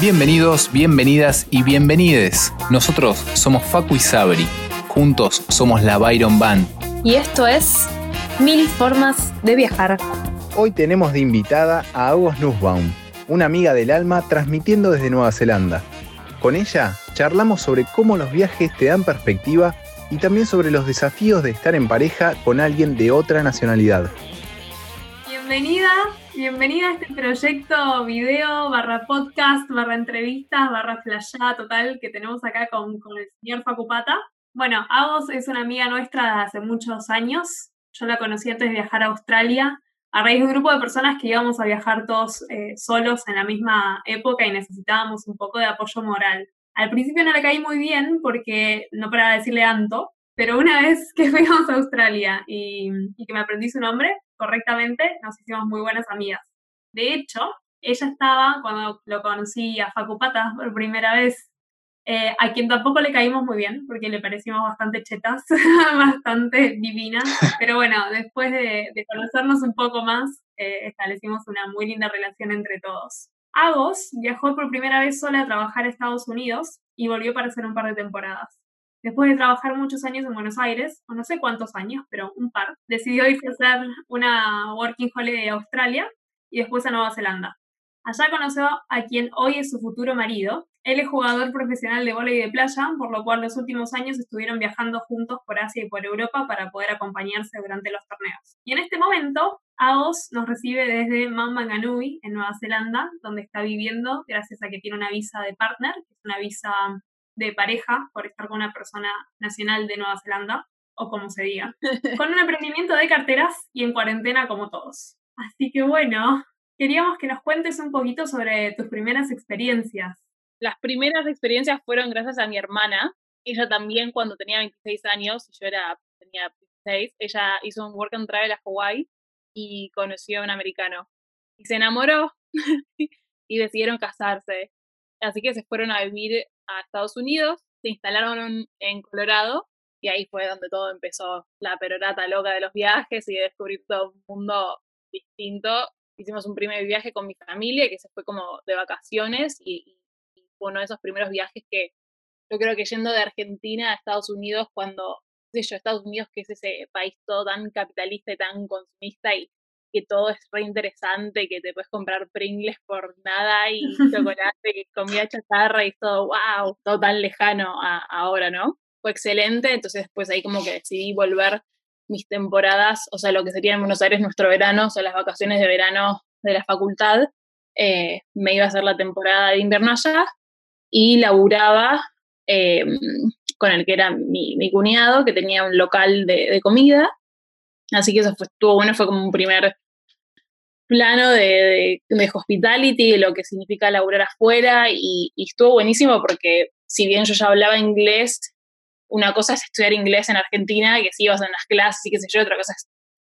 Bienvenidos, bienvenidas y bienvenides. Nosotros somos Facu y Sabri. Juntos somos la Byron Band. Y esto es Mil Formas de Viajar. Hoy tenemos de invitada a August Nussbaum, una amiga del alma transmitiendo desde Nueva Zelanda. Con ella charlamos sobre cómo los viajes te dan perspectiva y también sobre los desafíos de estar en pareja con alguien de otra nacionalidad. Bienvenida, bienvenida a este proyecto video barra podcast barra entrevistas barra flashada total que tenemos acá con, el señor Facupata. Bueno, Agos es una amiga nuestra de hace muchos años. Yo la conocí antes de viajar a Australia a raíz de un grupo de personas que íbamos a viajar todos eh, solos en la misma época y necesitábamos un poco de apoyo moral. Al principio no le caí muy bien porque no para decirle Anto, pero una vez que fuimos a Australia y, y que me aprendí su nombre correctamente, nos hicimos muy buenas amigas. De hecho, ella estaba, cuando lo conocí a Facupata por primera vez, eh, a quien tampoco le caímos muy bien, porque le parecimos bastante chetas, bastante divinas. Pero bueno, después de, de conocernos un poco más, eh, establecimos una muy linda relación entre todos. Agos viajó por primera vez sola a trabajar a Estados Unidos y volvió para hacer un par de temporadas. Después de trabajar muchos años en Buenos Aires, o no sé cuántos años, pero un par, decidió irse a hacer una Working Holiday a Australia y después a Nueva Zelanda. Allá conoció a quien hoy es su futuro marido. Él es jugador profesional de vóley de playa, por lo cual los últimos años estuvieron viajando juntos por Asia y por Europa para poder acompañarse durante los torneos. Y en este momento, Aos nos recibe desde Mount Maunganui, en Nueva Zelanda, donde está viviendo gracias a que tiene una visa de partner, que es una visa de pareja por estar con una persona nacional de Nueva Zelanda, o como se diga, con un emprendimiento de carteras y en cuarentena como todos. Así que bueno, queríamos que nos cuentes un poquito sobre tus primeras experiencias. Las primeras experiencias fueron gracias a mi hermana. Ella también cuando tenía 26 años, yo era, tenía 26, ella hizo un work and travel a Hawaii y conoció a un americano. Y se enamoró y decidieron casarse. Así que se fueron a vivir a Estados Unidos, se instalaron en Colorado y ahí fue donde todo empezó, la perorata loca de los viajes y de descubrir todo un mundo distinto. Hicimos un primer viaje con mi familia que se fue como de vacaciones y, y fue uno de esos primeros viajes que yo creo que yendo de Argentina a Estados Unidos, cuando, qué sé yo, Estados Unidos que es ese país todo tan capitalista y tan consumista y que todo es re interesante, que te puedes comprar Pringles por nada y chocolate, comida chatarra y todo, wow, todo tan lejano a, ahora, ¿no? Fue excelente, entonces después ahí como que decidí volver mis temporadas, o sea, lo que sería en Buenos Aires nuestro verano, o sea, las vacaciones de verano de la facultad, eh, me iba a hacer la temporada de invierno allá y laburaba eh, con el que era mi, mi, cuñado, que tenía un local de, de comida, Así que eso fue, estuvo bueno, fue como un primer plano de, de, hospitality, de lo que significa laburar afuera, y, estuvo buenísimo porque si bien yo ya hablaba inglés, una cosa es estudiar inglés en Argentina, que si ibas en las clases y qué sé yo, otra cosa es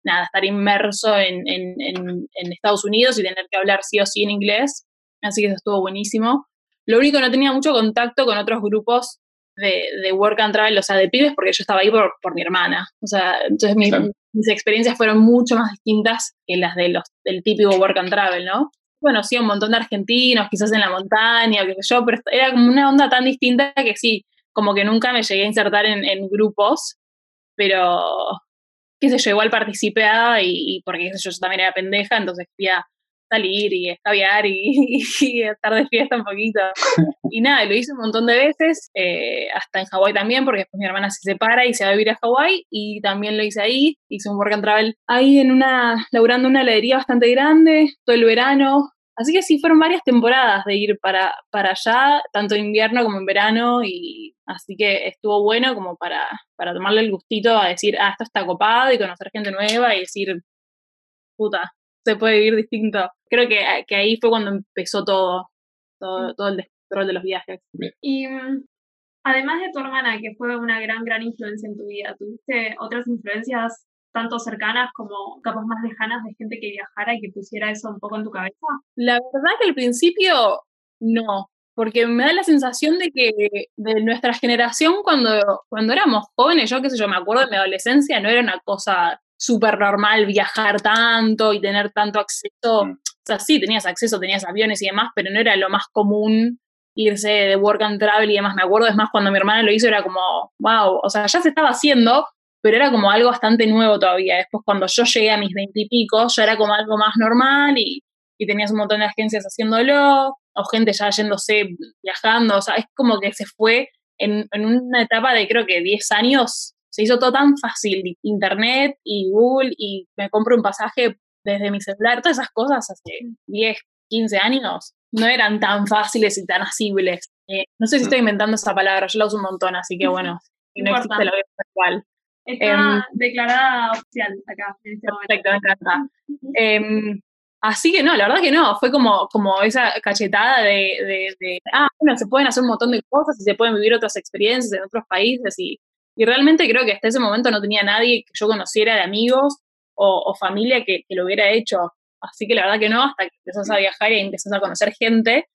nada, estar inmerso en, en, Estados Unidos y tener que hablar sí o sí en inglés, así que eso estuvo buenísimo. Lo único no tenía mucho contacto con otros grupos de, de, work and travel, o sea, de pibes, porque yo estaba ahí por, por mi hermana. O sea, entonces mi. Mis experiencias fueron mucho más distintas que las de los, del típico work and travel, ¿no? Bueno, sí, un montón de argentinos, quizás en la montaña, qué sé yo, pero era como una onda tan distinta que sí, como que nunca me llegué a insertar en, en grupos, pero qué sé yo, igual participé y, y porque qué sé yo, yo también era pendeja, entonces fui a salir y escabiar y, estar de fiesta un poquito. Y nada, lo hice un montón de veces, eh, hasta en Hawái también, porque después mi hermana se separa y se va a vivir a Hawái, y también lo hice ahí, hice un work and travel ahí en una, laburando una heladería bastante grande, todo el verano. Así que sí, fueron varias temporadas de ir para, para allá, tanto en invierno como en verano, y así que estuvo bueno como para, para tomarle el gustito a decir, ah, esto está copado y conocer gente nueva y decir, puta, se puede vivir distinto. Creo que, que ahí fue cuando empezó todo, todo, todo el descontrol de los viajes. Y um, además de tu hermana, que fue una gran, gran influencia en tu vida, ¿tuviste otras influencias tanto cercanas como capaz más lejanas de gente que viajara y que pusiera eso un poco en tu cabeza? La verdad que al principio no, porque me da la sensación de que de nuestra generación cuando, cuando éramos jóvenes, yo qué sé yo, me acuerdo de mi adolescencia, no era una cosa súper normal viajar tanto y tener tanto acceso mm. O sea, sí, tenías acceso, tenías aviones y demás, pero no era lo más común irse de work and travel y demás. Me acuerdo, es más, cuando mi hermana lo hizo era como, wow, o sea, ya se estaba haciendo, pero era como algo bastante nuevo todavía. Después, cuando yo llegué a mis veintipico, ya era como algo más normal y, y tenías un montón de agencias haciéndolo, o gente ya yéndose, viajando, o sea, es como que se fue en, en una etapa de creo que 10 años, se hizo todo tan fácil, internet y Google, y me compro un pasaje desde mi celular, todas esas cosas hace 10, 15 años no eran tan fáciles y tan asibles. Eh, no sé si estoy inventando esa palabra, yo la uso un montón, así que bueno, si no existe la igual. Está em, declarada oficial acá en este Perfecto, me encanta. Em, así que no, la verdad que no, fue como, como esa cachetada de, de, ah, bueno, se pueden hacer un montón de cosas y se pueden vivir otras experiencias en otros países y, y realmente creo que hasta ese momento no tenía nadie que yo conociera de amigos o, familia que, lo hubiera hecho. Así que la verdad que no, hasta que empezás a viajar y empezás a conocer gente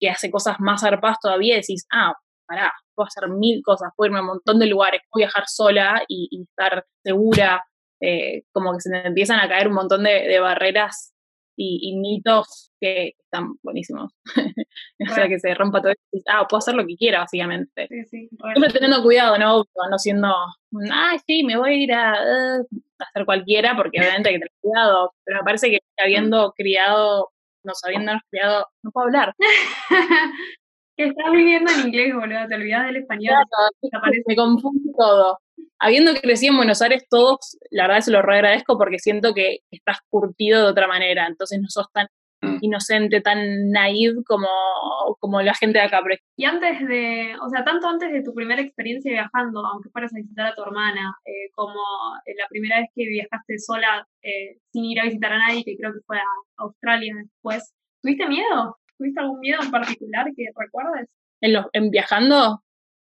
que hace cosas más zarpadas todavía, decís, ah, pará, puedo hacer mil cosas, puedo irme a un montón de lugares, puedo viajar sola y, estar segura, eh, como que se me empiezan a caer un montón de, barreras y, mitos que están buenísimos. o sea, que se rompa todo esto. Ah, puedo hacer lo que quiera, básicamente. Sí, sí, Siempre teniendo cuidado, ¿no? No siendo, ay, sí, me voy a ir a, uh, hacer cualquiera, porque obviamente hay que tener cuidado. Pero me parece que habiendo criado, no habiéndonos criado, no puedo hablar. que estás viviendo en inglés, boludo, te olvidas del español. me confunde todo. Habiendo crecido en Buenos Aires, todos, la verdad se lo agradezco porque siento que estás curtido de otra manera, entonces no sos tan mm. inocente, tan naive como, como la gente de acá. Y antes de, o sea, tanto antes de tu primera experiencia viajando, aunque fueras a visitar a tu hermana, eh, como la primera vez que viajaste sola eh, sin ir a visitar a nadie, que creo que fue a Australia después, ¿tuviste miedo? ¿Tuviste algún miedo en particular que recuerdes? ¿En, ¿En viajando?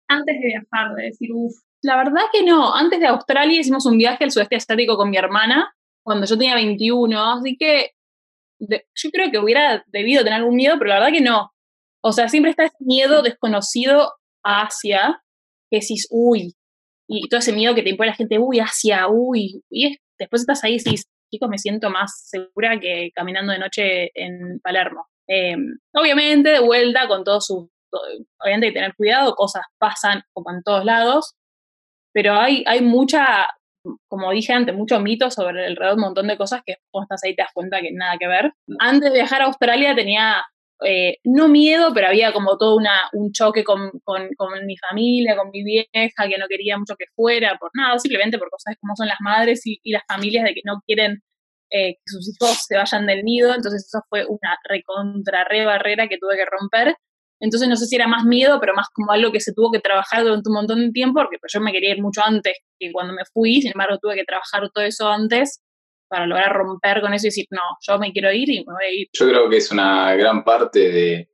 Antes de viajar, de decir, uff. La verdad que no. Antes de Australia hicimos un viaje al sudeste asiático con mi hermana cuando yo tenía 21, así que yo creo que hubiera debido tener algún miedo, pero la verdad que no. O sea, siempre está ese miedo desconocido a Asia, que decís, uy, y todo ese miedo que te impone la gente, uy, Asia, uy, y después estás ahí y decís, chicos, me siento más segura que caminando de noche en Palermo. Em, obviamente, de vuelta con todo su. Obviamente hay que tener cuidado, cosas pasan como en todos lados, pero hay, hay mucha, como dije antes, mucho mito sobre alrededor de un montón de cosas que vos estás ahí te das cuenta que nada que ver. Antes de viajar a Australia tenía, eh, no miedo, pero había como todo una, un choque con, con, con, mi familia, con mi vieja, que no quería mucho que fuera, por nada, simplemente por cosas como son las madres y, y las familias de que no quieren eh, que sus hijos se vayan del nido, entonces eso fue una recontra re barrera que tuve que romper. Entonces no sé si era más miedo, pero más como algo que se tuvo que trabajar durante un montón de tiempo, porque pues, yo me quería ir mucho antes que cuando me fui, sin embargo tuve que trabajar todo eso antes para lograr romper con eso y decir, no, yo me quiero ir y me voy a ir. Yo creo que es una gran parte de,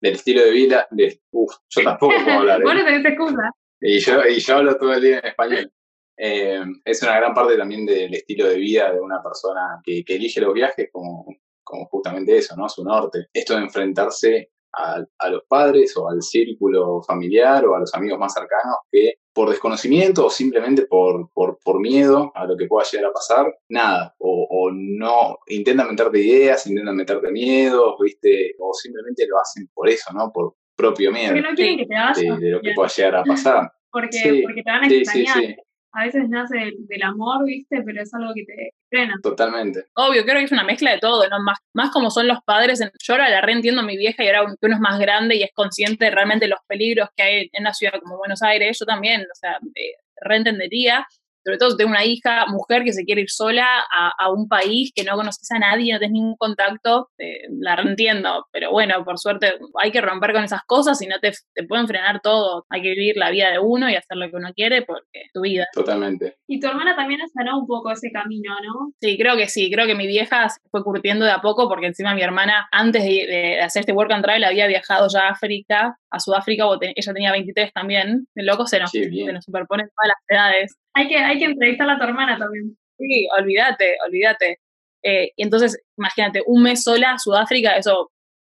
del estilo de vida, de, uf, yo tampoco puedo hablar. bueno, tenés excusa. Y yo, y yo hablo todo el día en español. Eh, es una gran parte también del estilo de vida de una persona que, elige los viajes como, como, justamente eso, ¿no? Su norte. Esto de enfrentarse a, los padres o al círculo familiar o a los amigos más cercanos que por desconocimiento o simplemente por, por, por miedo a lo que pueda llegar a pasar, nada, o, no intentan meterte ideas, intentan meterte miedos, ¿viste? O simplemente lo hacen por eso, ¿no? Por propio miedo. Porque no quieren que te De, lo que pueda llegar a pasar. Porque, porque te van a extrañar a veces nace del, amor, ¿viste? Pero es algo que te frena. Totalmente. Obvio, creo que es una mezcla de todo, ¿no? Más, más como son los padres. Yo ahora la reentiendo a mi vieja y ahora que uno es más grande y es consciente de realmente los peligros que hay en una ciudad como Buenos Aires. Yo también, o sea, eh, reentendería sobre todo si tengo una hija, mujer que se quiere ir sola a, un país que no conoces a nadie, no tienes ningún contacto, eh, la entiendo, pero bueno, por suerte hay que romper con esas cosas y no te, te, pueden frenar todo. Hay que vivir la vida de uno y hacer lo que uno quiere porque es tu vida. Totalmente. Y tu hermana también ha sanado un poco ese camino, ¿no? Sí, creo que sí, creo que mi vieja se fue curtiendo de a poco porque encima mi hermana, antes de, hacer este work and travel, había viajado ya a África, a Sudáfrica, ella tenía 23 también, el loco se nos, se nos superponen todas las edades. Hay que, hay que entrevistar a tu hermana también. Sí, olvídate, olvídate. Eh, y entonces, imagínate, un mes sola Sudáfrica, eso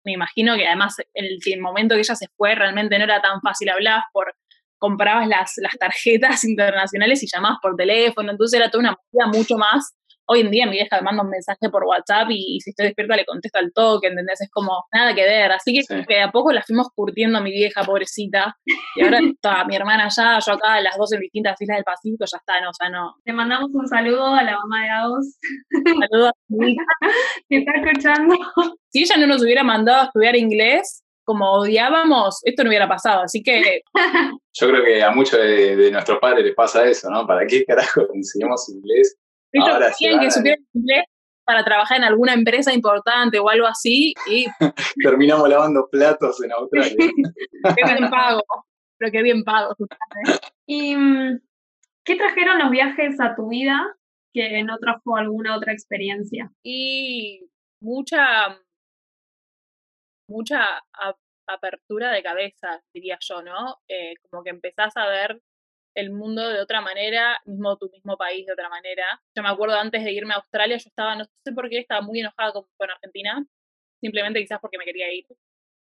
me imagino que además en el, momento que ella se fue realmente no era tan fácil, hablabas por, comprabas las, las tarjetas internacionales y llamabas por teléfono, entonces era toda una movida mucho más hoy en día mi vieja me manda un mensaje por WhatsApp y, si estoy despierta le contesto al toque, ¿entendés? Es como nada que ver. Así que, que a poco la fuimos curtiendo a mi vieja, pobrecita. Y ahora está mi hermana allá, yo acá, las dos en distintas islas del Pacífico, ya está, no, o sea, no. Le mandamos un saludo a la mamá de Agos. Saludos a mi hija. que está escuchando. Si ella no nos hubiera mandado a estudiar inglés, como odiábamos, esto no hubiera pasado. Así que. Yo creo que a muchos de, nuestros padres les pasa eso, ¿no? ¿Para qué carajo enseñamos inglés? Ellos Ahora que supieran inglés para trabajar en alguna empresa importante o algo así y. Terminamos lavando platos en Australia. qué bien pago, pero qué bien pago. ¿Y mm, qué trajeron los viajes a tu vida que no trajo alguna otra experiencia? Y mucha mucha apertura de cabeza, diría yo, ¿no? Eh, como que empezás a ver el mundo de otra manera, mismo tu mismo país de otra manera. Yo me acuerdo antes de irme a Australia, yo estaba, no sé por qué, estaba muy enojada con, Argentina, simplemente quizás porque me quería ir.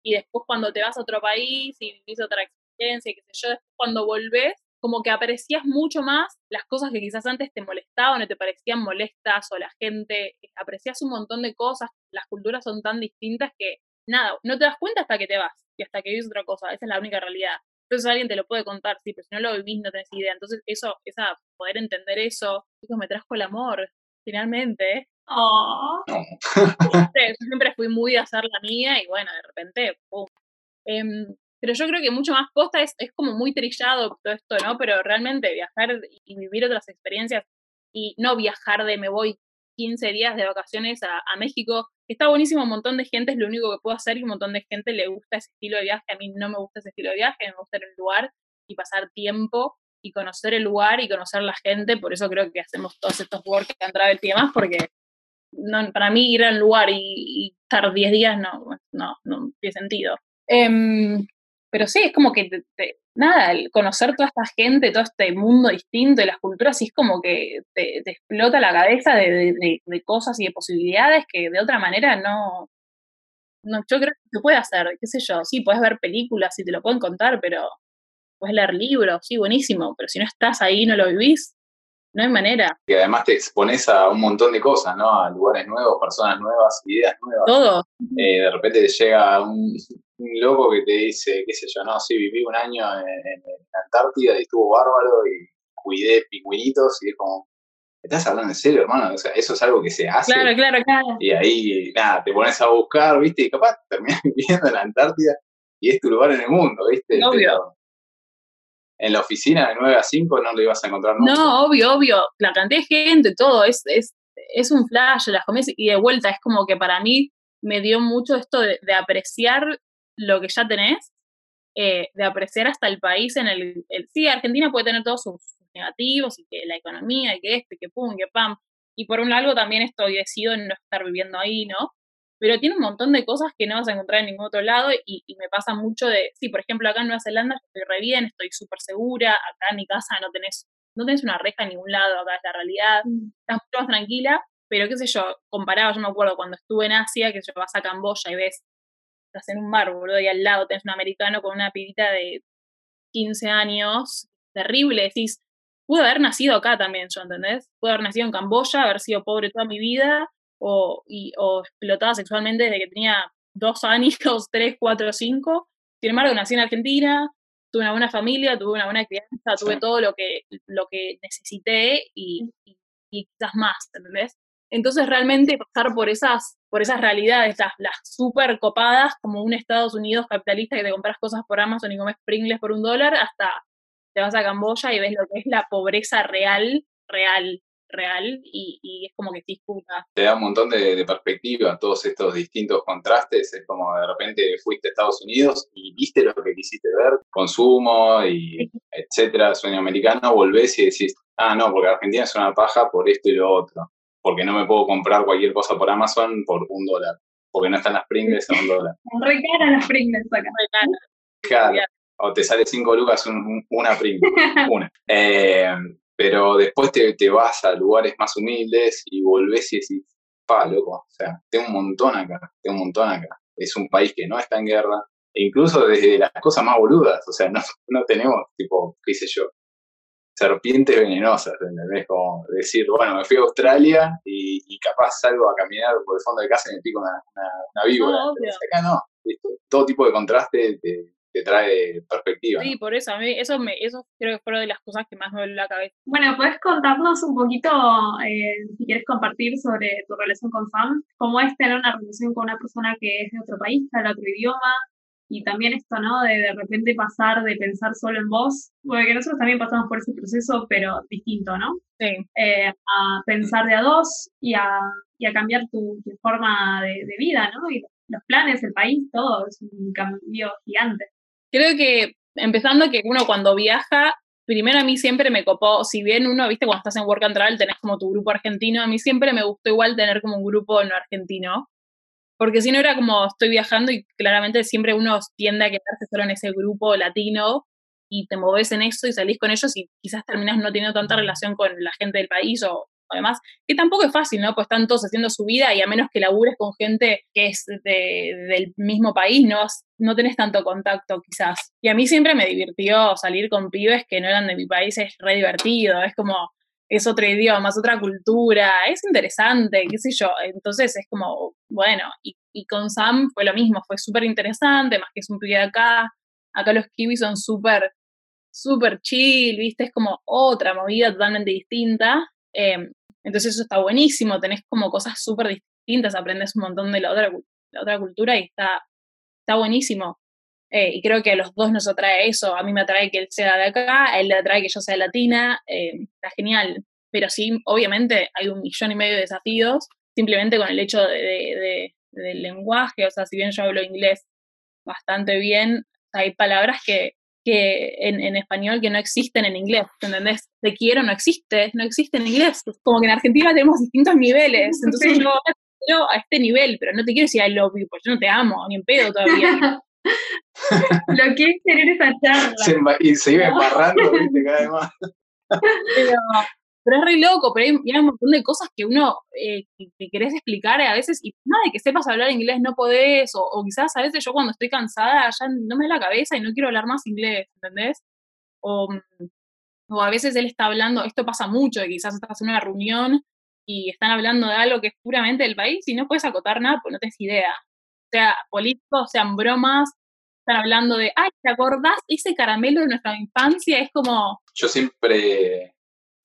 Y después cuando te vas a otro país y vivís otra experiencia, qué sé yo, cuando volvés, como que aprecias mucho más las cosas que quizás antes te molestaban o te parecían molestas o la gente, aprecias un montón de cosas, las culturas son tan distintas que nada, no te das cuenta hasta que te vas y hasta que vives otra cosa, esa es la única realidad. Entonces alguien te lo puede contar, sí, pero si no lo vivís no tenés idea. Entonces eso, esa, poder entender eso, chicos, me trajo el amor, finalmente. Oh. yo siempre fui muy de hacer la mía y bueno, de repente, pum. Em, pero yo creo que mucho más posta es, es como muy trillado todo esto, ¿no? Pero realmente viajar y vivir otras experiencias y no viajar de me voy 15 días de vacaciones a, a México Está buenísimo, un montón de gente es lo único que puedo hacer y un montón de gente le gusta ese estilo de viaje. A mí no me gusta ese estilo de viaje, me gusta ir el lugar y pasar tiempo y conocer el lugar y conocer la gente. Por eso creo que hacemos todos estos work and travel y demás, porque no, para mí ir al lugar y, estar 10 días no, no, no tiene sentido. Em, pero sí, es como que te, nada, el conocer toda esta gente, todo este mundo distinto de las culturas, sí es como que te, explota la cabeza de, cosas y de posibilidades que de otra manera no, no, yo creo que se puede hacer, qué sé yo, sí, puedes ver películas y te lo pueden contar, pero puedes leer libros, sí, buenísimo, pero si no estás ahí y no lo vivís, no hay manera. Y además te expones a un montón de cosas, ¿no? A lugares nuevos, personas nuevas, ideas nuevas. Todo. Eh, de repente te llega un, loco que te dice, qué sé yo, no, sí, viví un año en, la Antártida y estuvo bárbaro y cuidé pingüinitos y es como, ¿estás hablando en serio, hermano? O sea, eso es algo que se hace. Claro, claro, claro. Y ahí, nada, te pones a buscar, ¿viste? Y capaz terminas viviendo en la Antártida y es tu lugar en el mundo, ¿viste? Obvio en la oficina de 9 a 5 no lo ibas a encontrar nunca. No, obvio, obvio. La cantidad de gente, todo, es, es, es un flash, las comidas y de vuelta es como que para mí me dio mucho esto de, apreciar lo que ya tenés, eh, de apreciar hasta el país en el, Sí, Argentina puede tener todos sus, negativos y que la economía y que este, que pum, que pam. Y por un lado también estoy decidido en no estar viviendo ahí, ¿no? Pero tiene un montón de cosas que no vas a encontrar en ningún otro lado y, me pasa mucho de, sí, por ejemplo, acá en Nueva Zelanda estoy re bien, estoy súper segura, acá en mi casa no tenés, no tenés una reja en ningún lado, acá es la realidad, mm. estás mucho más tranquila, pero qué sé yo, comparaba, yo me acuerdo cuando estuve en Asia, que yo vas a Camboya y ves, estás en un bar, boludo, y al lado tenés un americano con una pibita de 15 años, terrible, decís, pude haber nacido acá también, yo, ¿entendés? Pude haber nacido en Camboya, haber sido pobre toda mi vida, o, y, o explotada sexualmente desde que tenía dos años, tres, cuatro, cinco. Sin embargo, nací en Argentina, tuve una buena familia, tuve una buena crianza, tuve todo lo que, lo que necesité y, y, quizás más, ¿entendés? Entonces realmente pasar por esas, por esas realidades, las, las super copadas, como un Estados Unidos capitalista que te compras cosas por Amazon y comes Pringles por un dólar, hasta te vas a Camboya y ves lo que es la pobreza real, real, real y, es como que te disputa. Te da un montón de, perspectiva todos estos distintos contrastes. Es como de repente fuiste a Estados Unidos y viste lo que quisiste ver, consumo y etcétera, sueño americano, volvés y decís, ah, no, porque Argentina es una paja por esto y lo otro. Porque no me puedo comprar cualquier cosa por Amazon por un dólar. Porque no están las Pringles a un dólar. Re las Pringles acá. Claro. O te sale cinco lucas una Pringle. una. Eh, pero después te, te, vas a lugares más humildes y volvés y decís, pa, loco, o sea, tengo un montón acá, tengo un montón acá. Es un país que no está en guerra, e incluso desde las cosas más boludas, o sea, no, no tenemos, tipo, qué sé yo, serpientes venenosas, ¿entendés? Como decir, bueno, me fui a Australia y, capaz salgo a caminar por el fondo de casa y me pico una, una, víbora. acá no, todo tipo de contraste te, trae perspectiva. Sí, por eso, a mí eso, me, eso creo que fue una de las cosas que más me duele la cabeza. Bueno, ¿puedes contarnos un poquito, eh, si quieres compartir sobre tu relación con Sam? ¿Cómo es tener una relación con una persona que es de otro país, que habla otro idioma? Y también esto, ¿no? De de repente pasar de pensar solo en vos, porque nosotros también pasamos por ese proceso, pero distinto, ¿no? Sí. Eh, a pensar de a dos y a, y a cambiar tu, forma de, de, vida, ¿no? Y los planes, el país, todo, es un cambio gigante. Creo que empezando que uno cuando viaja, primero a mí siempre me copó, si bien uno, viste, cuando estás en Work and Travel tenés como tu grupo argentino, a mí siempre me gustó igual tener como un grupo no argentino, porque si no era como estoy viajando y claramente siempre uno tiende a quedarse solo en ese grupo latino y te moves en eso y salís con ellos y quizás terminas no teniendo tanta relación con la gente del país o además, que tampoco es fácil, ¿no? Pues están todos haciendo su vida y a menos que labures con gente que es del mismo país, no, no tenés tanto contacto quizás. Y a mí siempre me divirtió salir con pibes que no eran de mi país, es re divertido, es como, es otro idioma, es otra cultura, es interesante, qué sé yo. Entonces es como, bueno, y, con Sam fue lo mismo, fue súper interesante, más que es un pibe de acá. Acá los kiwis son súper, súper chill, ¿viste? Es como otra movida totalmente distinta. Em, entonces eso está buenísimo, tenés como cosas súper distintas, aprendes un montón de la otra, la otra cultura y está, está buenísimo. Eh, y creo que a los dos nos atrae eso. A mí me atrae que él sea de acá, a él le atrae que yo sea latina. Eh, está genial. Pero sí, obviamente hay un millón y medio de desafíos simplemente con el hecho de, del lenguaje. O sea, si bien yo hablo inglés bastante bien, hay palabras que, que en, en, español que no existen en inglés, ¿entendés? Te quiero no existe, no existe en inglés. Como que en Argentina tenemos distintos niveles, entonces yo, yo a este nivel, pero no te quiero decir I love you, porque yo no te amo, ni en pedo todavía. Lo que es tener esa charla. y se iba embarrando, viste, cada vez más. Pero, pero, es re loco, pero hay, un montón de cosas que uno eh, que, querés explicar a veces y nada de que sepas hablar inglés no podés, o, quizás a veces yo cuando estoy cansada ya no me da la cabeza y no quiero hablar más inglés, ¿entendés? O, o a veces él está hablando, esto pasa mucho, y quizás estás en una reunión y están hablando de algo que es puramente del país y no puedes acotar nada porque no tienes idea sea políticos, sean bromas, están hablando de, ay, ¿te acordás ese caramelo de nuestra infancia? Es como... Yo siempre,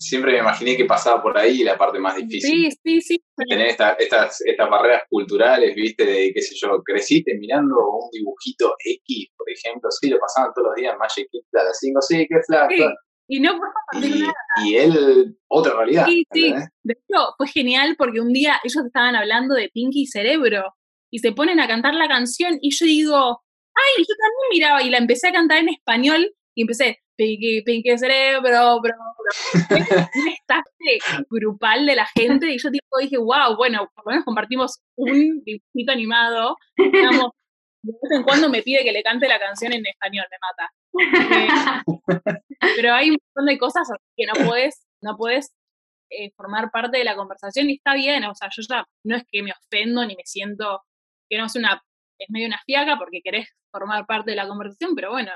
siempre me imaginé que pasaba por ahí la parte más difícil. Sí, sí, sí. Tener estas, estas barreras culturales, viste, de, qué sé yo, creciste mirando un dibujito X, por ejemplo, sí, lo pasaban todos los días Magic a las 5, sí, qué flash. Y no y, nada. y él, otra realidad. Sí, sí. De hecho, fue genial porque un día ellos estaban hablando de Pinky Cerebro y se ponen a cantar la canción y yo digo, ay, yo también miraba y la empecé a cantar en español y empecé, pinky, pinky cerebro, bro, bro. un estafe grupal de la gente y yo tipo, dije, wow, bueno, por lo menos compartimos un dibujito animado. Digamos, de vez en cuando me pide que le cante la canción en español, me mata. Eh, pero hay un montón de cosas que no puedes, no puedes eh, formar parte de la conversación y está bien, o sea, yo ya no es que me ofendo ni me siento que no es una, es medio una fiaca porque querés formar parte de la conversación, pero bueno,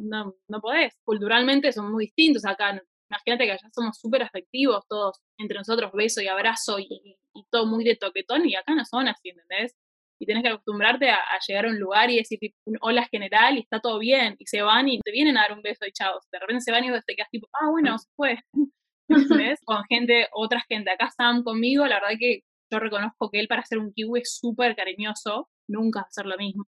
no, no podés. Culturalmente son muy distintos acá. Imagínate que allá somos súper afectivos todos, entre nosotros beso y abrazo y, todo muy de toquetón, y acá no son así, ¿entendés? Y tenés que acostumbrarte a, llegar a un lugar y decir un hola general y está todo bien, y se van y te vienen a dar un beso y chao. De repente se van y te quedas tipo, ah, bueno, se fue. ¿Entendés? Con gente, otra gente. Acá Sam conmigo, la verdad que yo reconozco que él para ser un kiwi es súper cariñoso, nunca hacer lo mismo.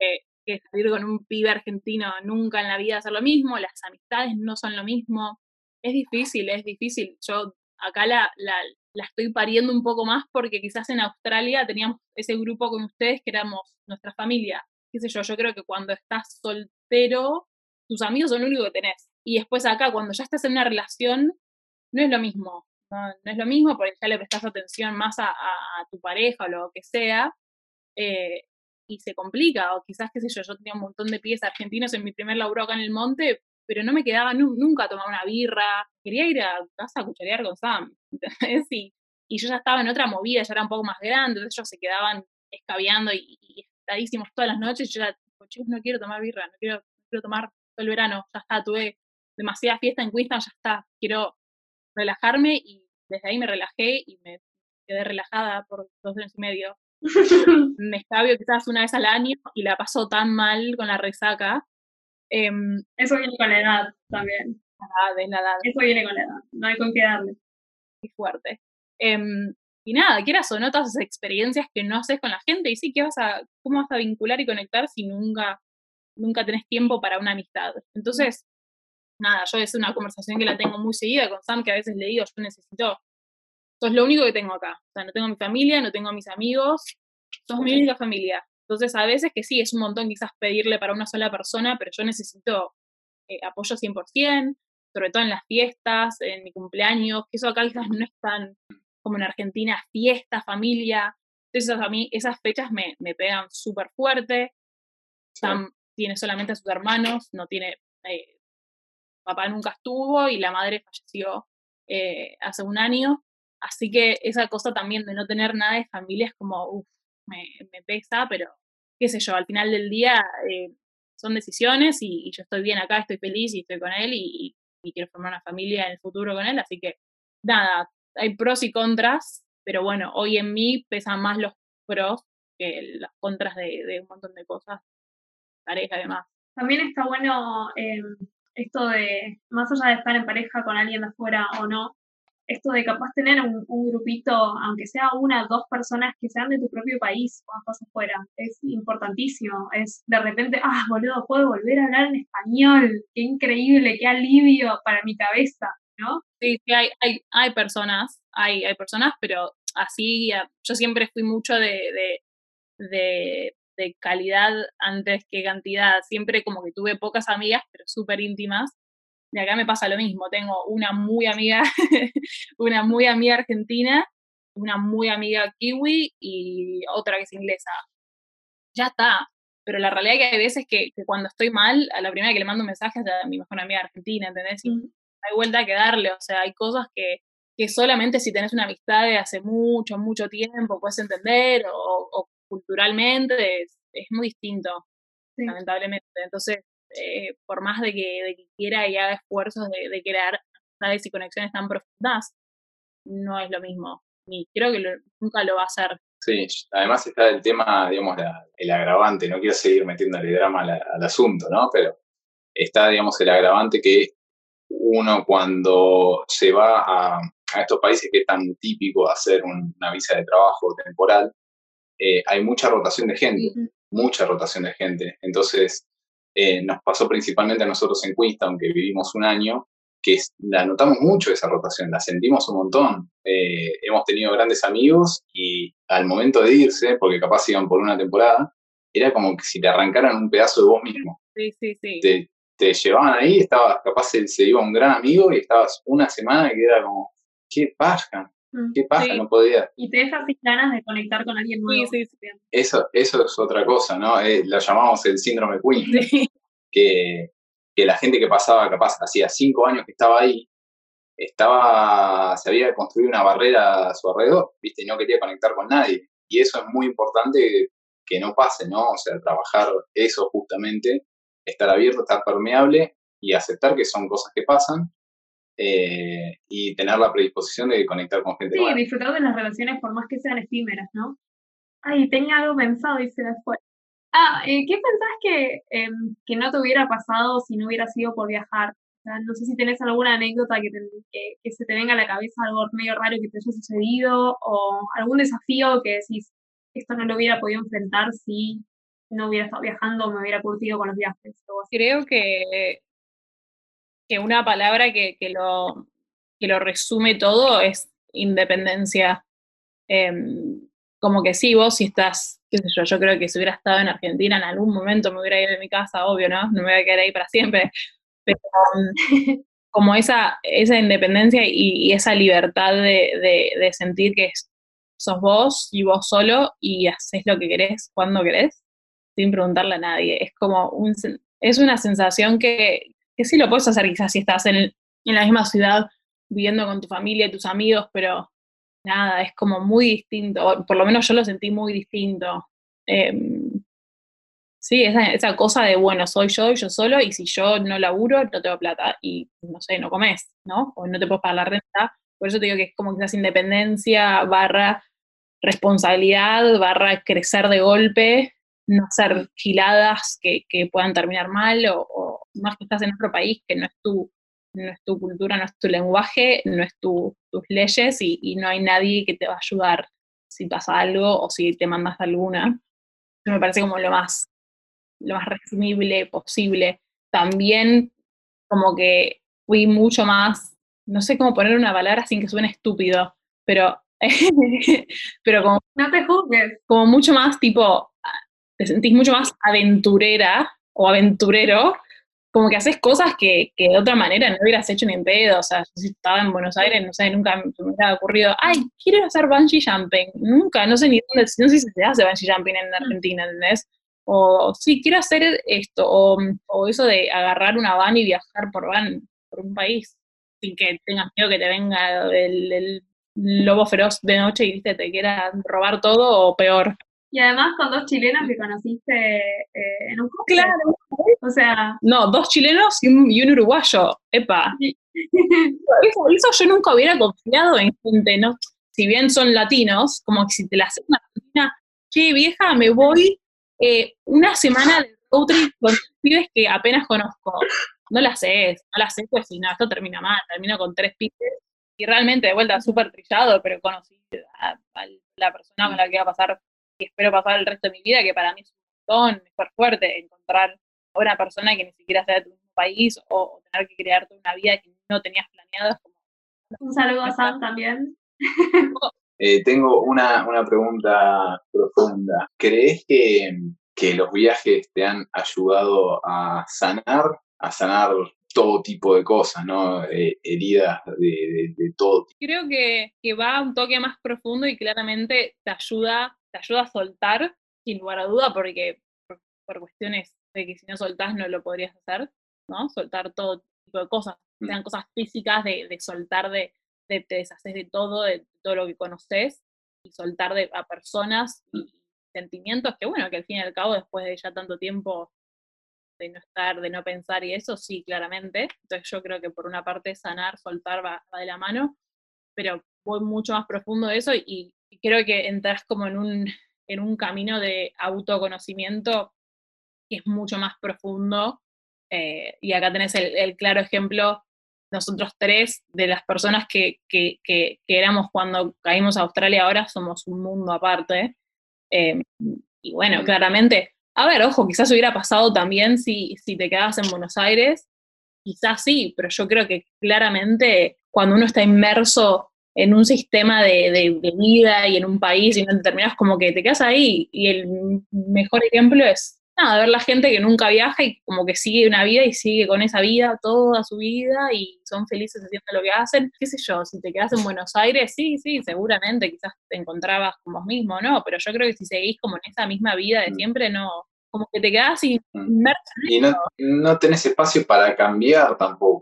Eh, que salir con un pibe argentino, nunca en la vida hacer lo mismo, las amistades no son lo mismo. Es difícil, es difícil. Yo acá la, la, estoy pariendo un poco más porque quizás en Australia teníamos ese grupo con ustedes que éramos nuestra familia. Qué sé yo, yo creo que cuando estás soltero, tus amigos son lo único que tenés. Y después acá, cuando ya estás en una relación, no es lo mismo no, es lo mismo porque ya le prestas atención más a, tu pareja o lo que sea, eh, y se complica, o quizás, qué sé yo, yo tenía un montón de pies argentinos en mi primer laburo acá en el monte, pero no me quedaba nunca a tomar una birra, quería ir a casa a cucharear con Sam, ¿entendés? Y, y yo ya estaba en otra movida, ya era un poco más grande, entonces ellos se quedaban escabeando y, y estadísimos todas las noches, yo ya, no quiero tomar birra, no quiero, quiero tomar todo el verano, ya está, tuve demasiada fiesta en Queenstown, ya está, quiero relajarme y desde ahí me relajé y me quedé relajada por dos años y medio. me escabio quizás una vez al año y la paso tan mal con la resaca. Em, Eso viene con la edad también. Ah, de la edad. Eso viene con la edad, no hay con qué darle. Qué fuerte. Em, y nada, quieras o no, todas esas experiencias que no haces con la gente, y sí, ¿qué vas a, ¿cómo vas a vincular y conectar si nunca, nunca tenés tiempo para una amistad? Entonces, nada, yo es una conversación que la tengo muy seguida con Sam, que a veces le digo, yo necesito, sos lo único que tengo acá. O sea, no tengo mi familia, no tengo a mis amigos, sos mi única familia. Entonces, a veces que sí, es un montón quizás pedirle para una sola persona, pero yo necesito eh, apoyo 100%, sobre todo en las fiestas, en mi cumpleaños, que eso acá quizás no es tan como en Argentina, fiesta, familia. Entonces a mí esas fechas me, me pegan súper fuerte. Sam tiene solamente a sus hermanos, no tiene, eh, papá nunca estuvo y la madre falleció eh, hace un año. Así que esa cosa también de no tener nada de familia es como, uff, me, me, pesa, pero qué sé yo, al final del día eh, son decisiones y, yo estoy bien acá, estoy feliz y estoy con él y, quiero formar una familia en el futuro con él, así que nada, hay pros y contras, pero bueno, hoy en mí pesan más los pros que las contras de, un montón de cosas, pareja además. También está bueno eh, esto de, más allá de estar en pareja con alguien de afuera o no, esto de capaz tener un, grupito, aunque sea una, dos personas que sean de tu propio país cuando estás afuera, es importantísimo. Es de repente, ah, boludo, puedo volver a hablar en español, qué increíble, qué alivio para mi cabeza. ¿no? Sí, sí, hay, hay, hay personas, hay, hay personas, pero así yo siempre fui mucho de, de, de, calidad antes que cantidad. Siempre como que tuve pocas amigas, pero súper íntimas. Y acá me pasa lo mismo. Tengo una muy amiga, una muy amiga argentina, una muy amiga kiwi y otra que es inglesa. Ya está. Pero la realidad es que hay veces que, cuando estoy mal, a la primera que le mando un mensaje es a mi mejor amiga argentina, ¿entendés? hay vuelta que darle, o sea, hay cosas que, que solamente si tenés una amistad de hace mucho, mucho tiempo puedes entender o, culturalmente es, es, muy distinto, lamentablemente. Entonces, eh, por más de que, de que, quiera y haga esfuerzos de, de crear amistades y conexiones tan profundas, no es lo mismo. Ni creo que nunca lo va a hacer. Sí, además está el tema, digamos, el agravante, no quiero seguir metiéndole drama al, al asunto, ¿no? Pero está, digamos, el agravante que uno cuando se va a, estos países que es tan típico hacer una visa de trabajo temporal, eh, hay mucha rotación de gente, mucha rotación de gente. Entonces, eh, nos pasó principalmente a nosotros en Queenstown, aunque vivimos un año, que la notamos mucho esa rotación, la sentimos un montón. Eh, hemos tenido grandes amigos y al momento de irse, porque capaz iban por una temporada, era como que si te arrancaran un pedazo de vos mismo. Sí, sí, sí te llevaban ahí, estabas, capaz se, se, iba un gran amigo y estabas una semana que era como, qué paja, mm, qué paja, no podía. Y te dejas sin ganas de conectar con alguien nuevo. Sí, sí, eso, eso es otra cosa, ¿no? Eh, lo llamamos el síndrome Queen, que, que la gente que pasaba, capaz, hacía cinco años que estaba ahí, estaba, se había construido una barrera a su alrededor, ¿viste? Y no quería conectar con nadie. Y eso es muy importante que no pase, ¿no? O sea, trabajar eso justamente estar abierto, estar permeable y aceptar que son cosas que pasan eh, y tener la predisposición de conectar con gente. Sí, disfrutar de las relaciones por más que sean efímeras, ¿no? Ay, tenía algo pensado y se me fue. Ah, eh, ¿qué pensás que, em, que no te hubiera pasado si no hubiera sido por viajar? no sé si tenés alguna anécdota que, que, se te venga a la cabeza, algo medio raro que te haya sucedido o algún desafío que decís, esto no lo hubiera podido enfrentar si no hubiera estado viajando, me hubiera curtido con los viajes. Creo que, que una palabra que, que, lo, que lo resume todo es independencia. Em, como que sí, vos si estás, qué sé yo, yo creo que si hubiera estado en Argentina en algún momento me hubiera ido de mi casa, obvio, ¿no? No me voy a quedar ahí para siempre. Pero como esa, esa independencia y, esa libertad de, de, sentir que sos vos y vos solo y haces lo que querés cuando querés, sin preguntarle a nadie. Es como un, es una sensación que, que sí lo puedes hacer quizás si estás en, en la misma ciudad viviendo con tu familia y tus amigos, pero nada, es como muy distinto, por lo menos yo lo sentí muy distinto. Em, Sí, esa, esa cosa de, bueno, soy yo y yo solo, y si yo no laburo, no tengo plata, y no sé, no comes, ¿no? O no te puedes pagar la renta. Por eso te digo que es como quizás independencia barra responsabilidad, barra crecer de golpe, no hacer giladas que, que puedan terminar mal, o, o, más que estás en otro país que no es tu, no es tu cultura, no es tu lenguaje, no es tu, tus leyes, y, y no hay nadie que te va a ayudar si pasa algo o si te mandas alguna. Me parece como lo más lo más resumible posible. También como que fui mucho más, no sé cómo poner una palabra sin que suene estúpido, pero, pero como... No te juzgues. Como mucho más tipo, te sentís mucho más aventurera o aventurero, como que haces cosas que, que de otra manera no hubieras hecho ni en pedo, o sea, si estaba en Buenos Aires, no sé, nunca me hubiera ocurrido, ay, quiero hacer bungee jumping, nunca, no sé ni dónde, no sé si se hace bungee jumping en Argentina, ¿entendés? o sí, quiero hacer esto, o, o, eso de agarrar una van y viajar por van por un país, sin que tengas miedo que te venga el, el lobo feroz de noche y ¿viste? te quiera robar todo o peor. Y además con dos chilenos que conociste eh, en un coche. Claro. O sea. No, dos chilenos y un, y un uruguayo. Epa. eso, eso, yo nunca hubiera confiado en gente, ¿no? Si bien son latinos, como que si te la haces una argentina, che, vieja, me voy eh, una semana de road trip con pibes que apenas conozco. No la sé, no la sé, pues si no, esto termina mal, termino con tres pibes. Y realmente, de vuelta, súper trillado, pero conocí a, a, la persona con la que va a pasar espero pasar el resto de mi vida, que para mí es un montón, es súper fuerte encontrar a una persona que ni siquiera sea de tu mismo país o, o tener que crearte una vida que no tenías planeada. Un saludo a Sam también. Eh, tengo una, una, pregunta profunda. ¿Crees que, que, los viajes te han ayudado a sanar, a sanar todo tipo de cosas, ¿no? Eh, heridas de, de, de, todo tipo? Creo que, que, va un toque más profundo y claramente te ayuda, te ayuda a soltar, sin lugar a duda, porque por, por cuestiones de que si no soltás no lo podrías hacer, ¿no? Soltar todo tipo de cosas, sean mm. cosas físicas, de, de soltar de de, te deshaces de todo, de todo lo que conoces y soltar de, a personas y sentimientos que, bueno, que al fin y al cabo, después de ya tanto tiempo de no estar, de no pensar y eso, sí, claramente. Entonces yo creo que por una parte sanar, soltar va, va de la mano, pero voy mucho más profundo de eso y, creo que entras como en un, en un camino de autoconocimiento que es mucho más profundo. Eh, y acá tenés el, el claro ejemplo nosotros tres, de las personas que, que, que, que, éramos cuando caímos a Australia, ahora somos un mundo aparte. Eh, y bueno, claramente, a ver, ojo, quizás hubiera pasado también si, si te quedabas en Buenos Aires, quizás sí, pero yo creo que claramente cuando uno está inmerso en un sistema de, de, de vida y en un país y no terminas como que te quedas ahí, y el mejor ejemplo es nada, ver la gente que nunca viaja y como que sigue una vida y sigue con esa vida toda su vida y son felices haciendo lo que hacen. ¿Qué sé yo? Si te quedas en Buenos Aires, sí, sí, seguramente quizás te encontrabas con vos mismo, ¿no? Pero yo creo que si seguís como en esa misma vida de siempre, no. Como que te quedás y. Y no, no tenés espacio para cambiar tampoco.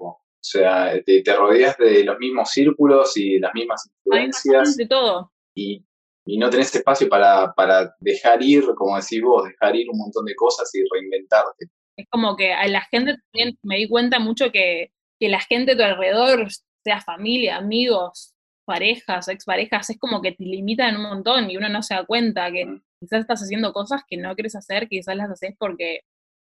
O sea, te, te rodeas de los mismos círculos y de las mismas influencias. de todo. Y y no tenés espacio para, para dejar ir, como decís vos, dejar ir un montón de cosas y reinventarte. Es como que a la gente también me di cuenta mucho que, que la gente a tu alrededor, sea familia, amigos, parejas, exparejas, es como que te limitan un montón y uno no se da cuenta que mm. quizás estás haciendo cosas que no quieres hacer, quizás las haces porque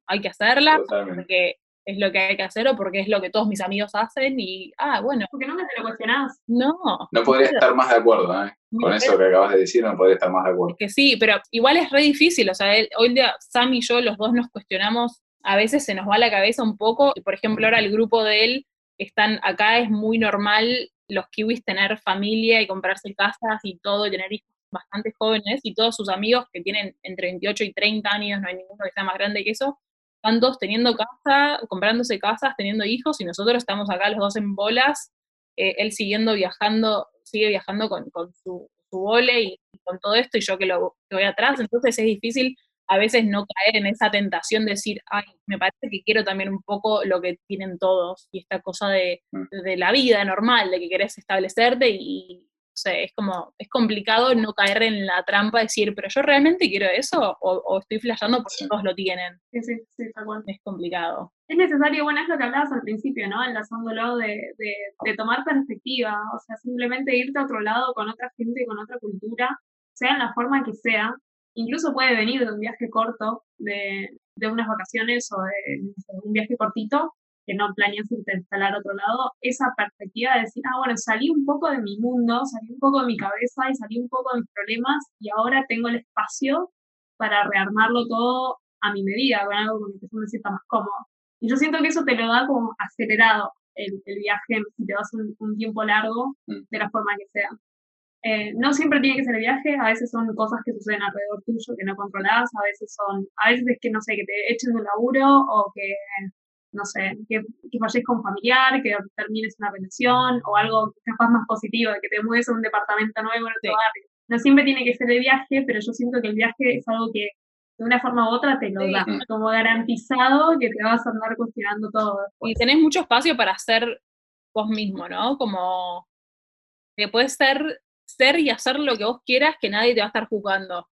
hay que hacerlas, Totalmente. porque es lo que hay que hacer o porque es lo que todos mis amigos hacen y, ah, bueno. Porque nunca te lo cuestionás. No. No podría pero, estar más de acuerdo, ¿eh? Con eso pero, que acabas de decir, no podría estar más de acuerdo. Es que sí, pero igual es re difícil, o sea, él, hoy día Sam y yo, los dos nos cuestionamos, a veces se nos va la cabeza un poco, y por ejemplo ahora el grupo de él, están acá, es muy normal los kiwis tener familia y comprarse casas y todo, y tener hijos bastante jóvenes, y todos sus amigos que tienen entre 28 y 30 años, no hay ninguno que sea más grande que eso, están todos teniendo casa, comprándose casas, teniendo hijos, y nosotros estamos acá los dos en bolas, eh, él siguiendo viajando, sigue viajando con, con su, su vole y, y, con todo esto, y yo que lo que voy atrás, entonces es difícil a veces no caer en esa tentación de decir, ay, me parece que quiero también un poco lo que tienen todos, y esta cosa de, de la vida normal, de que querés establecerte y, sé, es como, es complicado no caer en la trampa de decir, pero yo realmente quiero eso o, estoy flasheando porque todos lo tienen. Sí, sí, sí, tal cual. Es complicado. Es necesario, bueno, es lo que hablabas al principio, ¿no? Enlazándolo de, de, de tomar perspectiva, o sea, simplemente irte a otro lado con otra gente, con otra cultura, sea en la forma que sea. Incluso puede venir de un viaje corto, de, de unas vacaciones o de, un viaje cortito, que no planeas irte a instalar a otro lado, esa perspectiva de decir, ah, bueno, salí un poco de mi mundo, salí un poco de mi cabeza y salí un poco de mis problemas y ahora tengo el espacio para rearmarlo todo a mi medida, con algo con lo que yo me sienta más cómodo. Y yo siento que eso te lo da como acelerado el, viaje, si te vas un, un tiempo largo, mm. de la forma que sea. Eh, no siempre tiene que ser el viaje, a veces son cosas que suceden alrededor tuyo que no controlas, a veces son, a veces es que no sé, que te echen de un laburo o que no sé, que, que falles con familiar, que termines una relación o algo capaz más positivo, de que te mueves a un departamento nuevo en otro barrio. No siempre tiene que ser el viaje, pero yo siento que el viaje es algo que de una forma u otra te lo da, como garantizado que te vas a andar cuestionando todo. Y tenés mucho espacio para ser vos mismo, ¿no? Como que puedes ser, ser y hacer lo que vos quieras, que nadie te va a estar juzgando.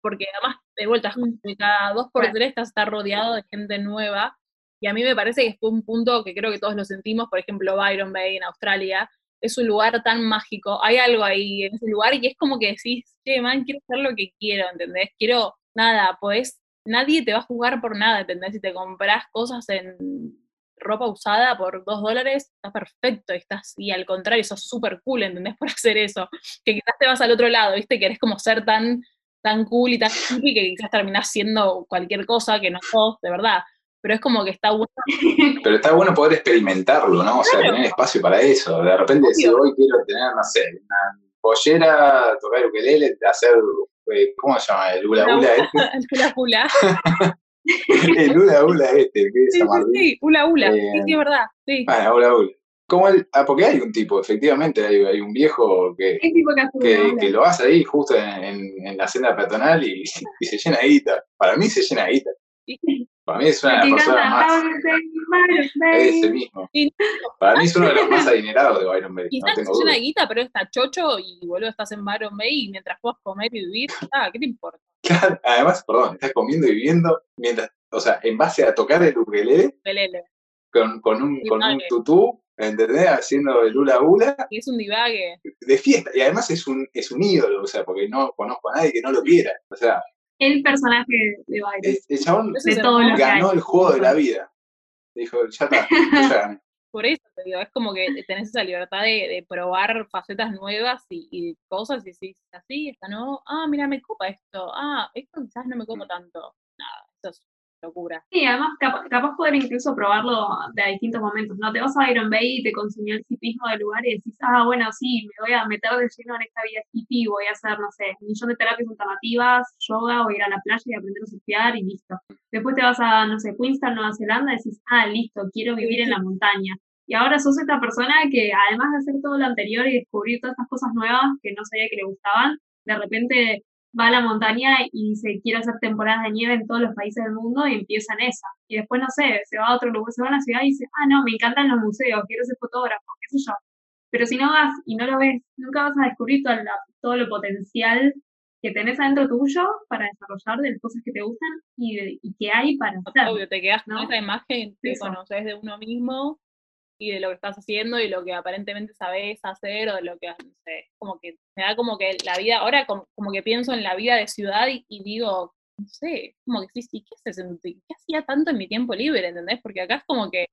Porque además, de vuelta, mm. cada dos por tres estás estar rodeado de gente nueva y a mí me parece que fue un punto que creo que todos lo sentimos, por ejemplo, Byron Bay en Australia, es un lugar tan mágico, hay algo ahí en ese lugar y es como que decís, che, man, quiero hacer lo que quiero, ¿entendés? Quiero, nada, pues nadie te va a jugar por nada, ¿entendés? Si te compras cosas en ropa usada por dos dólares, está perfecto, estás, y al contrario, sos súper cool, ¿entendés? Por hacer eso, que quizás te vas al otro lado, ¿viste? Que eres como ser tan, tan cool y tan hippie que quizás terminás siendo cualquier cosa que no sos, de verdad pero es como que está bueno. Pero está bueno poder experimentarlo, ¿no? O sea, tener espacio para eso. De repente, si hoy quiero tener, no sé, una pollera, tocar ukelele, hacer, eh, ¿cómo se llama? El hula hula este. El hula hula. el hula hula este, que es sí, sí, sí, hula hula, sí, sí, es verdad, sí. Bueno, hula hula. Como el, ah, porque hay un tipo, efectivamente, hay, hay un viejo que, que, que, lo hace ahí justo en, en, la senda peatonal y, y, se llena de guita. Para mí se llena de guita. Para mí es una de las personas más. Ese mismo. Para mí es uno de los más adinerados de Byron Bay. Quizás no es una guita, pero está chocho y boludo, estás en Byron Bay y mientras puedas comer y vivir, ah, ¿qué te importa? Claro, además, perdón, estás comiendo y viviendo mientras, o sea, en base a tocar el ukelele. Con, con un, con un tutú, ¿entendés? Haciendo el hula hula. Y es un divague. De fiesta. Y además es un, es un ídolo, o sea, porque no conozco a nadie que no lo quiera. O sea, el personaje de Byron. El, chabón ganó el juego de la vida. Dijo, ya está, ya gané. Por eso te digo, es como que tenés esa libertad de, probar facetas nuevas y, cosas y decís, así, esta no, ah, mira, me copa esto, ah, esto quizás no me copa mm. tanto. Nada, eso es locura. Sí, además capaz, poder incluso probarlo de distintos momentos, ¿no? Te vas a Iron Bay y te consumió el hipismo del lugar y decís, ah, bueno, sí, me voy a meter de lleno en esta vida hippie, voy a hacer, no sé, un millón de terapias alternativas, yoga, voy a ir a la playa y aprender a surfear y listo. Después te vas a, no sé, Queenstown, Nueva Zelanda y decís, ah, listo, quiero vivir en la montaña. Y ahora sos esta persona que, además de hacer todo lo anterior y descubrir todas estas cosas nuevas que no sabía que le gustaban, de repente va a la montaña y se quiere hacer temporadas de nieve en todos los países del mundo y empieza en esa. Y después, no sé, se va a otro lugar, se va a una ciudad y dice, ah, no, me encantan los museos, quiero ser fotógrafo, qué sé yo. Pero si no vas y no lo ves, nunca vas a descubrir todo, todo lo potencial que tenés adentro tuyo para desarrollar de las cosas que te gustan y, y que hay para hacer. Obvio, te quedas con esa imagen que conoces de uno mismo y de lo que estás haciendo y lo que aparentemente sabes hacer o de lo que, no sé, como que me da como que la vida, ahora como, que pienso en la vida de ciudad y, digo, no sé, como que sí, sí, ¿qué haces? ¿Qué hacía tanto en mi tiempo libre, entendés? Porque acá es como que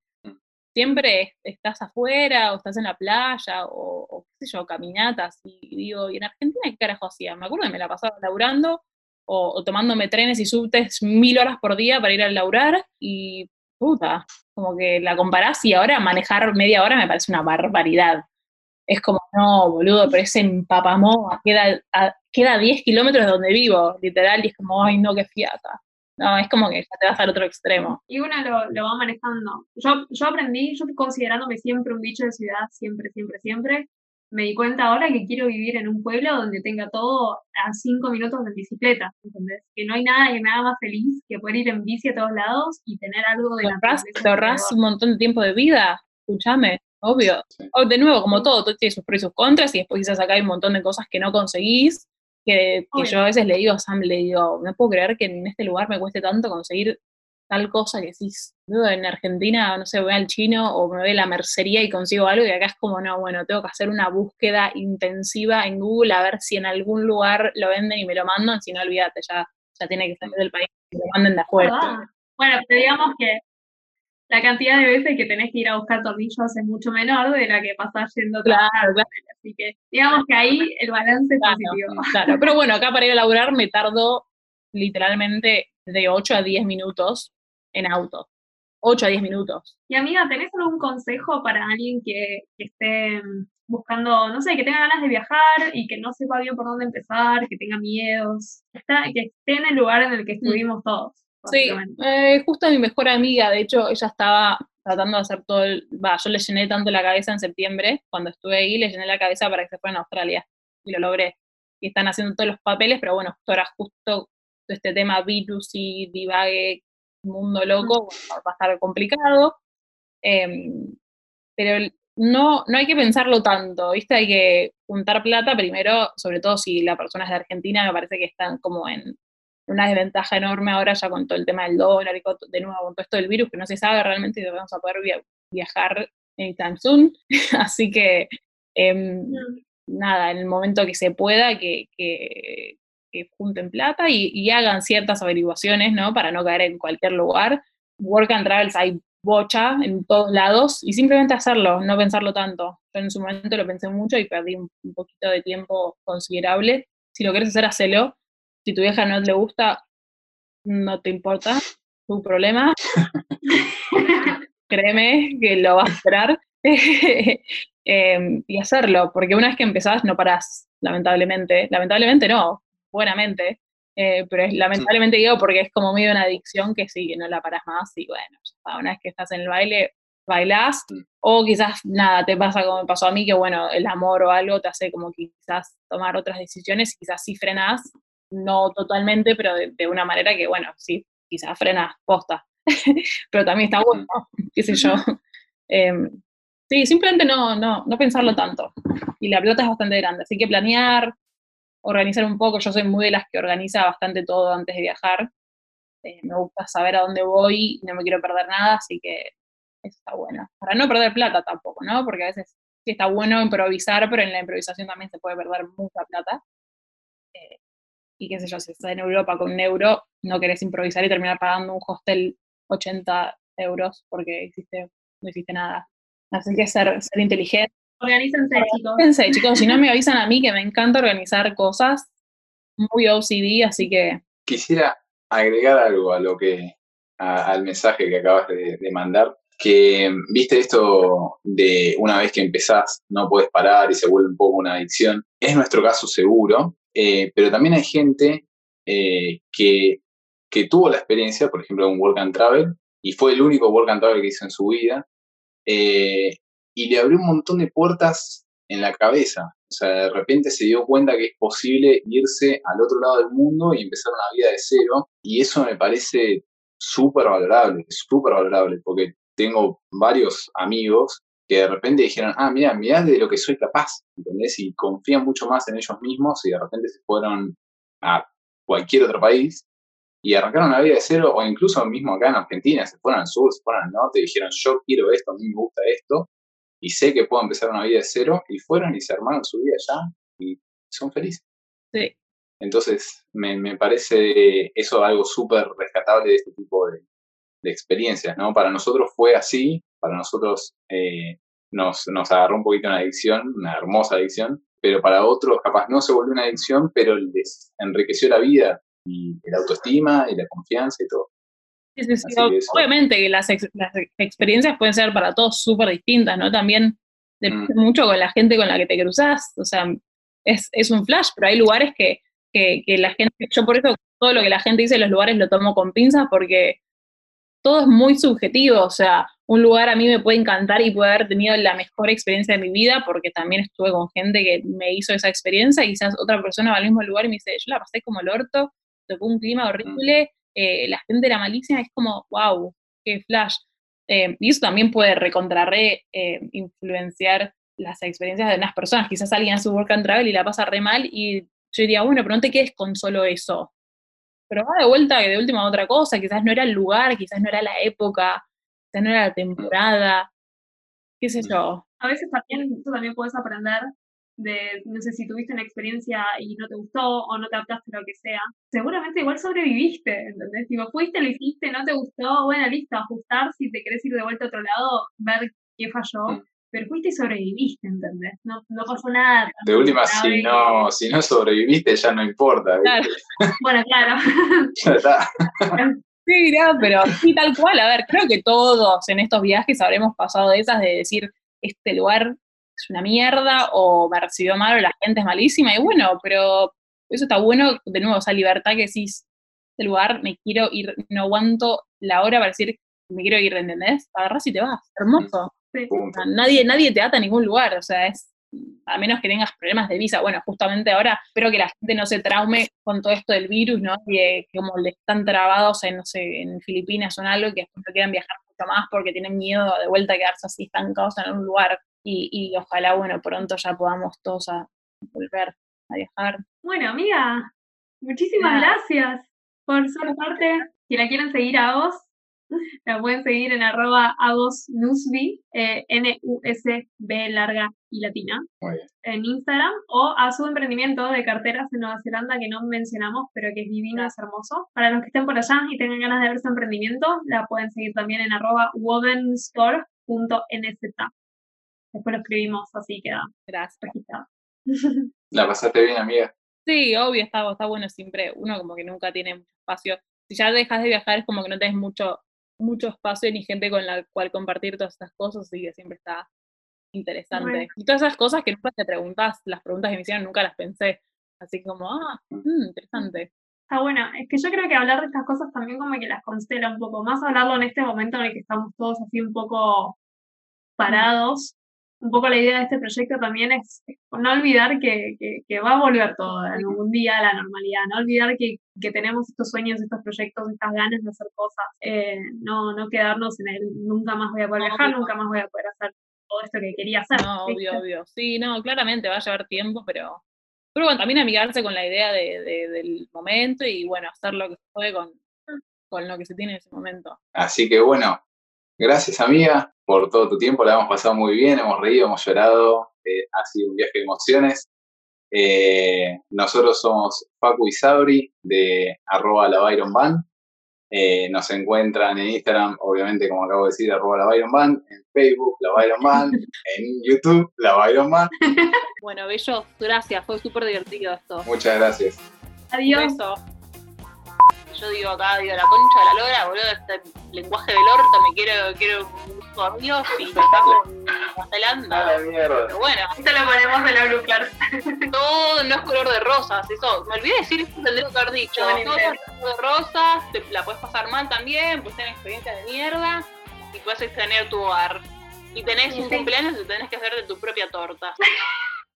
siempre estás afuera o estás en la playa o, qué sé yo, caminatas y digo, ¿y en Argentina qué carajo hacía? Me acuerdo que me la pasaba laburando o, o tomándome trenes y subtes mil horas por día para ir a laurar y puta, como que la comparás y ahora manejar media hora me parece una barbaridad. Es como, no, boludo, pero ese en queda queda 10 kilómetros de donde vivo, literal, y es como, ay, no, qué fiata. No, es como que ya te vas al otro extremo. Y uno lo, lo va manejando. Yo, yo aprendí, yo considerándome siempre un bicho de ciudad, siempre, siempre, siempre, me di cuenta ahora que quiero vivir en un pueblo donde tenga todo a cinco minutos de bicicleta, ¿entendés? Que no hay nada que me haga más feliz que poder ir en bici a todos lados y tener algo de la Te ahorras un montón de tiempo de vida. escúchame, obvio. Sí. O, de nuevo, como todo, todo tiene sus pros y sus contras, y después quizás acá hay un montón de cosas que no conseguís, que, que yo a veces le digo a Sam, le digo, no puedo creer que en este lugar me cueste tanto conseguir tal cosa que decís, "Boludo, en Argentina, no sé, voy al chino o me voy a la mercería y consigo algo, y acá es como, no, bueno, tengo que hacer una búsqueda intensiva en Google a ver si en algún lugar lo venden y me lo mandan, si no, olvídate, ya, ya tiene que salir del país y lo manden de afuera. Ah, Bueno, pero digamos que la cantidad de veces que tenés que ir a buscar tornillos es mucho menor de la que pasás yendo Claro, claro. Así que digamos que ahí el balance es Claro. positivo. Claro, pero bueno, acá para ir a laburar me tardo literalmente de 8 a 10 minutos en auto. 8 a 10 minutos. Y amiga, ¿tenés algún consejo para alguien que, que esté mm, buscando, no sé, que tenga ganas de viajar y que no sepa bien por dónde empezar, que tenga miedos, que está- que esté en el lugar en el que estuvimos todos? Mm. Sí, eh, justo mi mejor amiga, de hecho, ella estaba tratando de hacer todo el... Va, yo le llené tanto la cabeza en septiembre, cuando estuve ahí, le llené la cabeza para que se fueran a Australia. Y lo logré. Y están haciendo todos los papeles, pero bueno, justo ahora justo este tema B2C, divague, mundo loco, bueno, va a estar complicado. Em, pero no, no hay que pensarlo tanto, ¿viste? Hay que juntar plata primero, sobre todo si la persona es de Argentina, me parece que están como en una desventaja enorme ahora ya con todo el tema del dólar y con, de nuevo con todo esto del virus, que no se sabe realmente si vamos a poder via- viajar anytime soon. Así que, em, nada, en el momento que se pueda, que, que- que junten plata y, y hagan ciertas averiguaciones, ¿no? Para no caer en cualquier lugar. Work and Travels hay bocha en todos lados y simplemente hacerlo, no pensarlo tanto. Yo en su momento lo pensé mucho y perdí un, un poquito de tiempo considerable. Si lo quieres hacer, hacelo. Si tu vieja no le gusta, no te importa, tu problema. Créeme que lo vas a esperar. Em, y hacerlo, porque una vez que empezás no parás, lamentablemente. Lamentablemente no, buenamente. Eh, pero es, lamentablemente digo porque es como medio una adicción que sí, que no la parás más y bueno, una vez que estás en el baile, bailás, o quizás nada, te pasa como me pasó a mí, que bueno, el amor o algo te hace como quizás tomar otras decisiones quizás sí frenás, no totalmente, pero de, de una manera que bueno, sí, quizás frenás, posta, pero también está bueno, qué sé yo. Em, sí, simplemente no, no, no pensarlo tanto. Y la pelota es bastante grande, así que planear, organizar un poco. Yo soy muy de las que organiza bastante todo antes de viajar. Eh, me gusta saber a dónde voy, no me quiero perder nada, así que eso está bueno. Para no perder plata tampoco, ¿no? Porque a veces sí está bueno improvisar, pero en la improvisación también se puede perder mucha plata. Eh, y qué sé yo, si estás en Europa con un euro, no querés improvisar y terminar pagando un hostel 80 euros porque no hiciste nada. Así que ser inteligente. Organícense, chicos. Si no me avisan a mí que me encanta organizar cosas, muy OCD, así que Quisiera agregar algo a lo que, a- al mensaje que acabas de, de mandar, que viste esto de una vez que empezás no puedes parar y se vuelve un poco una adicción. Es nuestro caso seguro, eh, pero también hay gente eh, que, que tuvo la experiencia, por ejemplo, de un work and travel, y fue el único work and travel que hizo en su vida, eh, y le abrió un montón de puertas en la cabeza. O sea, de repente se dio cuenta que es posible irse al otro lado del mundo y empezar una vida de cero. Y eso me parece súper valorable, súper valorable, porque tengo varios amigos que de repente dijeron, ah, mira, mirá de lo que soy capaz, ¿entendés? Y confían mucho más en ellos mismos y de repente se fueron a cualquier otro país y arrancaron una vida de cero, o incluso mismo acá en Argentina, se fueron al sur, se fueron al norte y dijeron, yo quiero esto, a mí me gusta esto, y sé que puedo empezar una vida de cero, y fueron y se armaron su vida allá y son felices. sí, Entonces, me, me parece eso algo súper rescatable de este tipo de, de experiencias, ¿no? Para nosotros fue así, para nosotros eh, nos, nos agarró un poquito una adicción, una hermosa adicción, pero para otros capaz no se volvió una adicción, pero les enriqueció la vida y la autoestima y la confianza y todo. Sí, sí, sí. Así que eso. Obviamente que las, ex- las ex- experiencias pueden ser para todos súper distintas, ¿no? También depende mucho con la gente con la que te cruzas, o sea, es, es un flash, pero hay lugares que, que, que la gente, yo por eso todo lo que la gente dice en los lugares lo tomo con pinzas porque todo es muy subjetivo, o sea, un lugar a mí me puede encantar y puede haber tenido la mejor experiencia de mi vida porque también estuve con gente que me hizo esa experiencia y quizás otra persona va al mismo lugar y me dice, yo la pasé como el orto, tocó un clima horrible, eh, la gente era malísima, es como, wow, qué flash. Eh, y eso también puede recontrarre eh, influenciar las experiencias de unas personas. Quizás alguien hace work and travel y la pasa re mal y yo diría, bueno, pero no te quedes con solo eso. Pero va de vuelta de última otra cosa, quizás no era el lugar, quizás no era la época, quizás no era la temporada, qué sé yo. A veces también tú también puedes aprender de, no sé, si tuviste una experiencia y no te gustó o no te adaptaste a lo que sea, seguramente igual sobreviviste, ¿entendés? Digo, fuiste, lo hiciste, no te gustó, bueno, listo, ajustar, si te querés ir de vuelta a otro lado, ver qué falló, mm. pero fuiste y sobreviviste, ¿entendés? No, no pasó nada. De última, si no, si no sobreviviste ya no importa. bueno, claro. ya está. Sí, pero sí, tal cual. A ver, creo que todos en estos viajes habremos pasado de esas de decir, este lugar es una mierda o me recibió mal o la gente es malísima. Y bueno, pero eso está bueno, de nuevo, esa libertad que decís, este lugar me quiero ir, no aguanto la hora para decir me quiero ir, ¿entendés? Agarras y te vas, hermoso. nadie, nadie te ata a ningún lugar, o sea, es a menos que tengas problemas de visa. Bueno, justamente ahora espero que la gente no se traume con todo esto del virus, ¿no? Que, como le están trabados en, no sé, en Filipinas o en algo, que después no quieran viajar mucho más porque tienen miedo de vuelta a quedarse así estancados en un lugar. Y, y ojalá, bueno, pronto ya podamos todos a volver a viajar. Bueno, amiga, muchísimas gracias por ser parte. Si la quieren seguir a vos, la pueden seguir en arroba agosnusby, eh, N-U-S-B larga y latina, en Instagram, o a su emprendimiento de carteras en Nueva Zelanda que no mencionamos, pero que es divino, es hermoso. Para los que estén por allá y tengan ganas de ver su emprendimiento, la pueden seguir también en arroba wovenstore.nz. Después lo escribimos, así queda Gracias. ¿La pasaste bien, amiga? Sí, obvio, está, está bueno siempre. Uno como que nunca tiene mucho espacio. Si ya dejas de viajar es como que no tenés mucho mucho espacio ni gente con la cual compartir todas estas cosas, así que siempre está interesante. Y todas esas cosas que nunca te preguntas, las preguntas que me hicieron nunca las pensé. Así como, ah, mm, interesante. Está bueno, es que yo creo que hablar de estas cosas también como que las constela un poco, más hablarlo en este momento en el que estamos todos así un poco parados, un poco la idea de este proyecto también es, no olvidar que, que, va a volver todo en algún día a la normalidad, no olvidar que, que, tenemos estos sueños, estos proyectos, estas ganas de hacer cosas, eh, no, no quedarnos en el nunca más voy a poder viajar, nunca más voy a poder hacer todo esto que quería hacer. No, obvio, obvio. Sí, no, claramente va a llevar tiempo, pero, pero bueno, también amigarse con la idea de, del momento y bueno, hacer lo que se puede con, con lo que se tiene en ese momento. Así que bueno, Gracias, amiga, por todo tu tiempo. La hemos pasado muy bien, hemos reído, hemos llorado. Eh, ha sido un viaje de emociones. Eh, nosotros somos Facu y Sabri de arroba la Byron Band. Eh, nos encuentran en Instagram, obviamente, como acabo de decir, arroba la Byron Band, en Facebook, la Byron Band, en YouTube, la Byron Band. Bueno, bello, gracias, fue súper divertido esto. Muchas gracias. Adiós yo digo acá, digo, la concha de la lora, boludo, este lenguaje del orto, me quiero, quiero un amigos y estamos en Nueva Zelanda. Pero bueno, esto lo ponemos de la blue Todo no es color de rosas, eso, me olvidé decir esto, tendría que haber dicho. Todo es color de rosas, te, la puedes pasar mal también, puedes tener experiencias de mierda y puedes extrañar tu hogar. Y tenés un cumpleaños y tenés que hacer de tu propia torta.